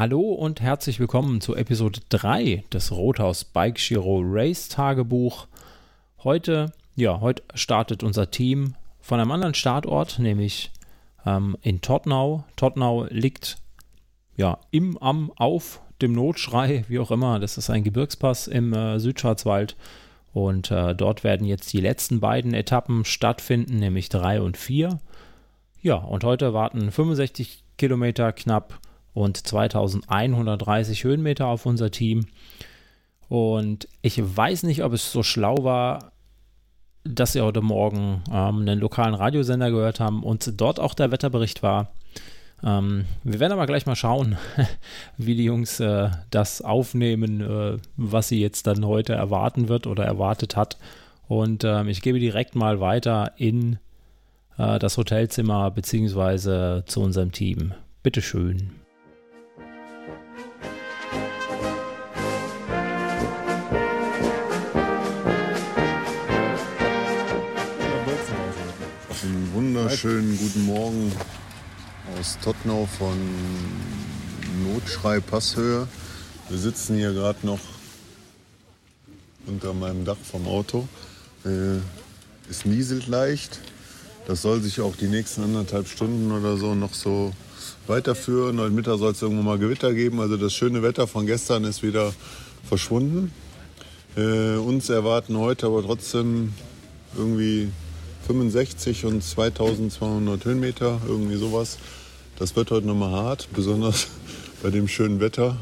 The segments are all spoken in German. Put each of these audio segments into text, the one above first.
Hallo und herzlich willkommen zu Episode 3 des Rothaus Bike Giro Race Tagebuch. Heute, ja, heute startet unser Team von einem anderen Startort, nämlich ähm, in Tottenau. Tottenau liegt ja im, am, auf dem Notschrei, wie auch immer. Das ist ein Gebirgspass im äh, Südschwarzwald. Und äh, dort werden jetzt die letzten beiden Etappen stattfinden, nämlich 3 und 4. Ja, und heute warten 65 Kilometer knapp und 2130 Höhenmeter auf unser Team. Und ich weiß nicht, ob es so schlau war, dass sie heute Morgen ähm, einen lokalen Radiosender gehört haben und dort auch der Wetterbericht war. Ähm, wir werden aber gleich mal schauen, wie die Jungs äh, das aufnehmen, äh, was sie jetzt dann heute erwarten wird oder erwartet hat. Und ähm, ich gebe direkt mal weiter in äh, das Hotelzimmer beziehungsweise zu unserem Team. Bitteschön. Wunderschönen guten Morgen aus Tottenau von Notschrei Passhöhe. Wir sitzen hier gerade noch unter meinem Dach vom Auto. Äh, es nieselt leicht. Das soll sich auch die nächsten anderthalb Stunden oder so noch so weiterführen. Heute Mittag soll es irgendwann mal Gewitter geben. Also das schöne Wetter von gestern ist wieder verschwunden. Äh, uns erwarten heute aber trotzdem irgendwie 65 und 2200 Höhenmeter, irgendwie sowas. Das wird heute nochmal hart, besonders bei dem schönen Wetter.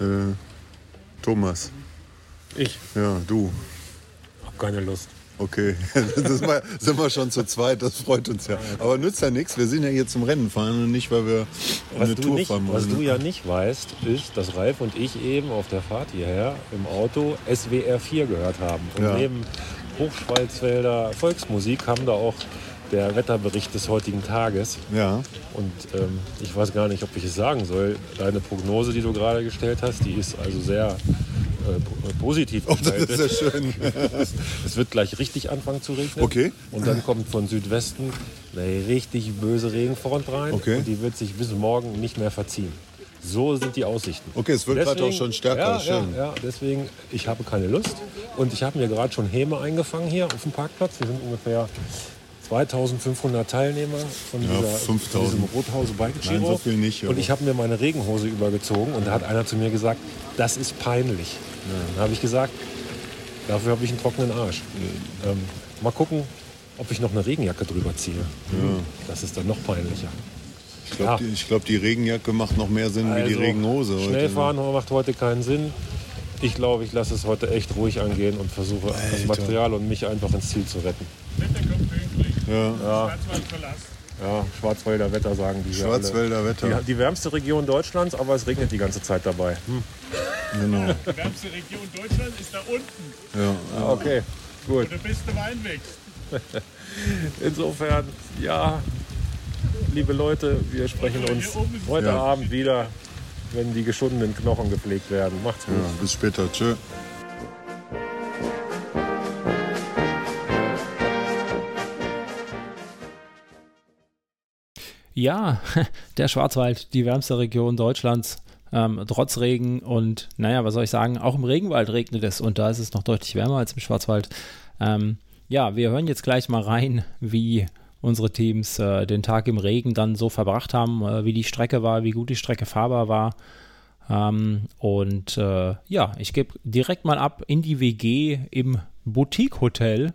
Äh, Thomas. Ich? Ja, du. Hab keine Lust. Okay, das mal, sind wir schon zu zweit, das freut uns ja. Aber nützt ja nichts, wir sind ja hier zum Rennen fahren und nicht, weil wir was eine Tour nicht, fahren wollen. Was du ja nicht weißt, ist, dass Ralf und ich eben auf der Fahrt hierher im Auto SWR 4 gehört haben. Und Ja. neben Hochschwarzwälder Volksmusik kam da auch der Wetterbericht des heutigen Tages. Ja, Und ähm, ich weiß gar nicht, ob ich es sagen soll. Deine Prognose, die du gerade gestellt hast, die ist also sehr äh, po- positiv oh, das gestaltet. ist ja schön. Es wird gleich richtig anfangen zu regnen. Okay. Und dann kommt von Südwesten eine richtig böse Regenfront rein. Okay. Und die wird sich bis morgen nicht mehr verziehen. So sind die Aussichten. Okay, es wird gerade auch schon stärker, Ja, schön. ja, ja, deswegen, ich habe keine Lust. Und ich habe mir gerade schon Häme eingefangen hier auf dem Parkplatz. Wir sind ungefähr 2500 Teilnehmer von, Ja, dieser, von 5000. diesem Rothause Bike. Nein, so viel nicht, Und aber- ich habe mir meine Regenhose übergezogen und da hat einer zu mir gesagt, das ist peinlich. Dann habe ich gesagt, dafür habe ich einen trockenen Arsch. Ähm, mal gucken, ob ich noch eine Regenjacke drüber ziehe. Das ist dann noch peinlicher. Ich glaube, die, ich glaub, die Regenjacke macht noch mehr Sinn wie die Also, Regenhose. heute, Schnell ne? macht heute keinen Sinn. Ich glaube, ich lasse es heute echt ruhig angehen und versuche das Alter. Material und mich einfach ins Ziel zu retten. Ja. Ja, Schwarzwälder Wetter sagen die. Schwarzwälder Wetter, Die, die wärmste Region Deutschlands, aber es regnet die ganze Zeit dabei. Hm. genau. Die wärmste Region Deutschlands ist da unten, Ja. Okay, wo gut. der beste Wein wächst. Insofern, ja, liebe Leute, wir sprechen uns heute Ja. Abend wieder, wenn die geschundenen Knochen gepflegt werden. Macht's gut. ja, bis später. Tschö. Ja, der Schwarzwald, die wärmste Region Deutschlands, ähm, trotz Regen und naja, was soll ich sagen, auch im Regenwald regnet es und da ist es noch deutlich wärmer als im Schwarzwald. Ähm, ja, wir hören jetzt gleich mal rein, wie unsere Teams äh, den Tag im Regen dann so verbracht haben, äh, wie die Strecke war, wie gut die Strecke fahrbar war. Ähm, und äh, ja, ich gebe direkt mal ab in die WG im Boutique-Hotel.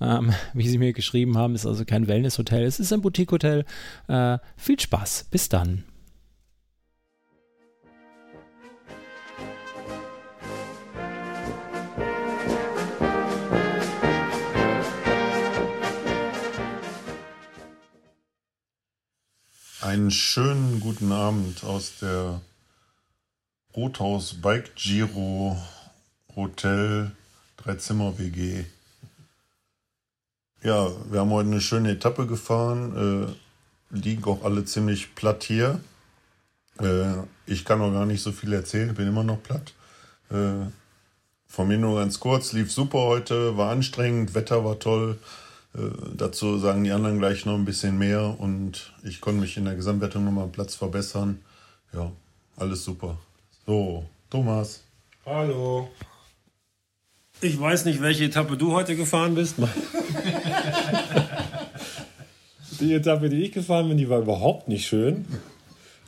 Ähm, wie sie mir geschrieben haben, ist also kein Wellness-Hotel, es ist ein Boutique-Hotel. Äh, viel Spaß, bis dann. Einen schönen guten Abend aus der Rothaus Bike Giro Hotel Dreizimmer WG. Ja, wir haben heute eine schöne Etappe gefahren, äh, liegen auch alle ziemlich platt hier. Äh, ich kann noch gar nicht so viel erzählen, bin immer noch platt. Äh, von mir nur ganz kurz, lief super heute, war anstrengend, Wetter war toll. Äh, dazu sagen die anderen gleich noch ein bisschen mehr und ich konnte mich in der Gesamtwertung nochmal einen Platz verbessern. Ja, Alles super. So, Thomas. Hallo. Ich weiß nicht, welche Etappe du heute gefahren bist. die Etappe, die ich gefahren bin, die war überhaupt nicht schön.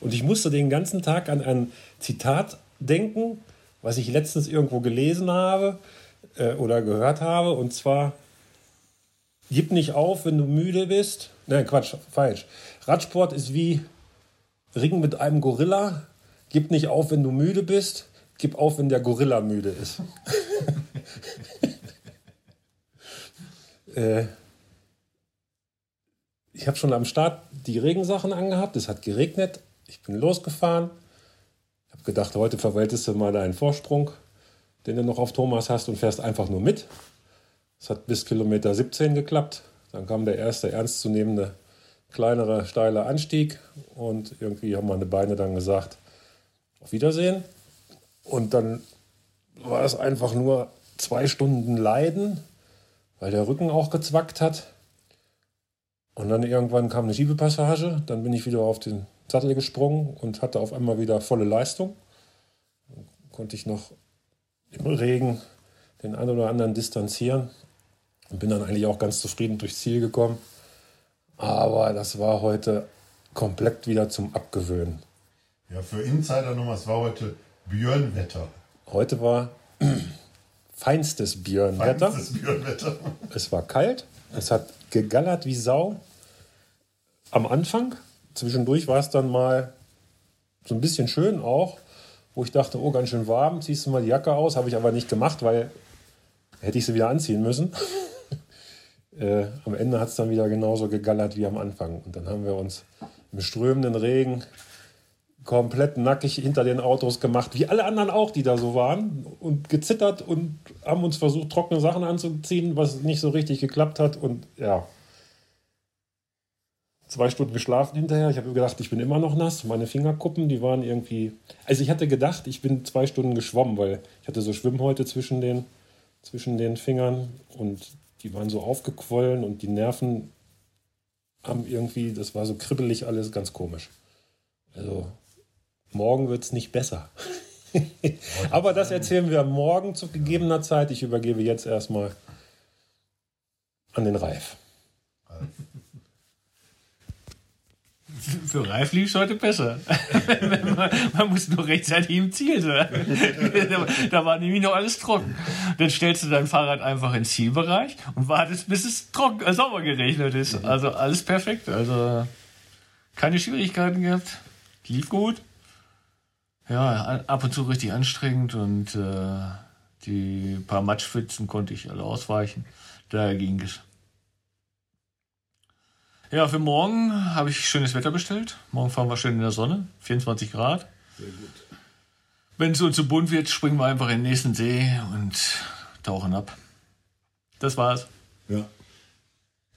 Und ich musste den ganzen Tag an ein Zitat denken, was ich letztens irgendwo gelesen habe äh, oder gehört habe. Und zwar, gib nicht auf, wenn du müde bist. Nein, Quatsch, falsch. Radsport ist wie Ringen mit einem Gorilla. Gib nicht auf, wenn du müde bist. Gib auf, wenn der Gorilla müde ist. äh, ich habe schon am Start die Regensachen angehabt. Es hat geregnet. Ich bin losgefahren. Ich habe gedacht, heute verwaltest du mal deinen Vorsprung, den du noch auf Thomas hast und fährst einfach nur mit. Es hat bis Kilometer 17 geklappt. Dann kam der erste ernstzunehmende, kleinere, steile Anstieg und irgendwie haben meine Beine dann gesagt, auf Wiedersehen. Und dann war es einfach nur zwei Stunden Leiden, weil der Rücken auch gezwackt hat. Und dann irgendwann kam eine Schiebepassage, dann bin ich wieder auf den Sattel gesprungen und hatte auf einmal wieder volle Leistung. Dann konnte ich noch im Regen den einen oder anderen distanzieren und bin dann eigentlich auch ganz zufrieden durchs Ziel gekommen. Aber das war heute komplett wieder zum Abgewöhnen. Ja, für Insider Nummer, es war heute Björnwetter. Heute war feinstes Björnwetter. Feinstes Björnwetter. Es war kalt, es hat gegallert wie Sau. Am Anfang, zwischendurch war es dann mal so ein bisschen schön auch, wo ich dachte, oh, ganz schön warm, ziehst du mal die Jacke aus. Habe ich aber nicht gemacht, weil hätte ich sie wieder anziehen müssen. äh, am Ende hat es dann wieder genauso gegallert wie am Anfang. Und dann haben wir uns im strömenden Regen komplett nackig hinter den Autos gemacht, wie alle anderen auch, die da so waren, und gezittert und haben uns versucht, trockene Sachen anzuziehen, was nicht so richtig geklappt hat. Und ja, zwei Stunden geschlafen hinterher. Ich habe gedacht, ich bin immer noch nass. Meine Fingerkuppen, die waren irgendwie. Also ich hatte gedacht, ich bin zwei Stunden geschwommen, weil ich hatte so Schwimmhäute zwischen den, zwischen den Fingern und die waren so aufgequollen und die Nerven haben irgendwie, das war so kribbelig alles, ganz komisch. Also morgen wird es nicht besser. Aber das erzählen wir morgen zu gegebener Zeit. Ich übergebe jetzt erstmal an den Reif. Für Ralf lief es heute besser. man, man muss nur rechtzeitig im Ziel sein. da, war nämlich noch alles trocken. Dann stellst du dein Fahrrad einfach ins Zielbereich und wartest, bis es trocken, äh, sauber gerechnet ist. Also alles perfekt. Also keine Schwierigkeiten gehabt. Lief gut. Ja, ab und zu richtig anstrengend und äh, die paar Matschpfützen konnte ich alle ausweichen. Daher ging es. Ja, für morgen habe ich schönes Wetter bestellt. Morgen fahren wir schön in der Sonne, 24 Grad. Sehr gut. Wenn es uns zu bunt wird, springen wir einfach in den nächsten See und tauchen ab. Das war's. Ja.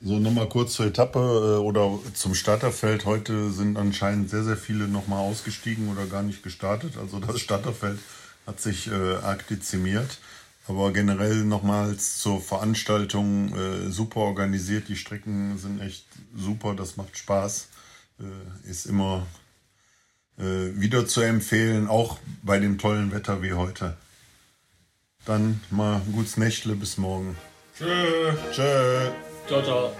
So, nochmal kurz zur Etappe äh, oder zum Starterfeld. Heute sind anscheinend sehr, sehr viele nochmal ausgestiegen oder gar nicht gestartet. Also das Starterfeld hat sich äh, arg dezimiert. Aber generell nochmals zur Veranstaltung äh, super organisiert. Die Strecken sind echt super, das macht Spaß. Äh, ist immer äh, wieder zu empfehlen, auch bei dem tollen Wetter wie heute. Dann mal ein gutes Nächtle bis morgen. Tschö. Tschö. Ciao, ciao.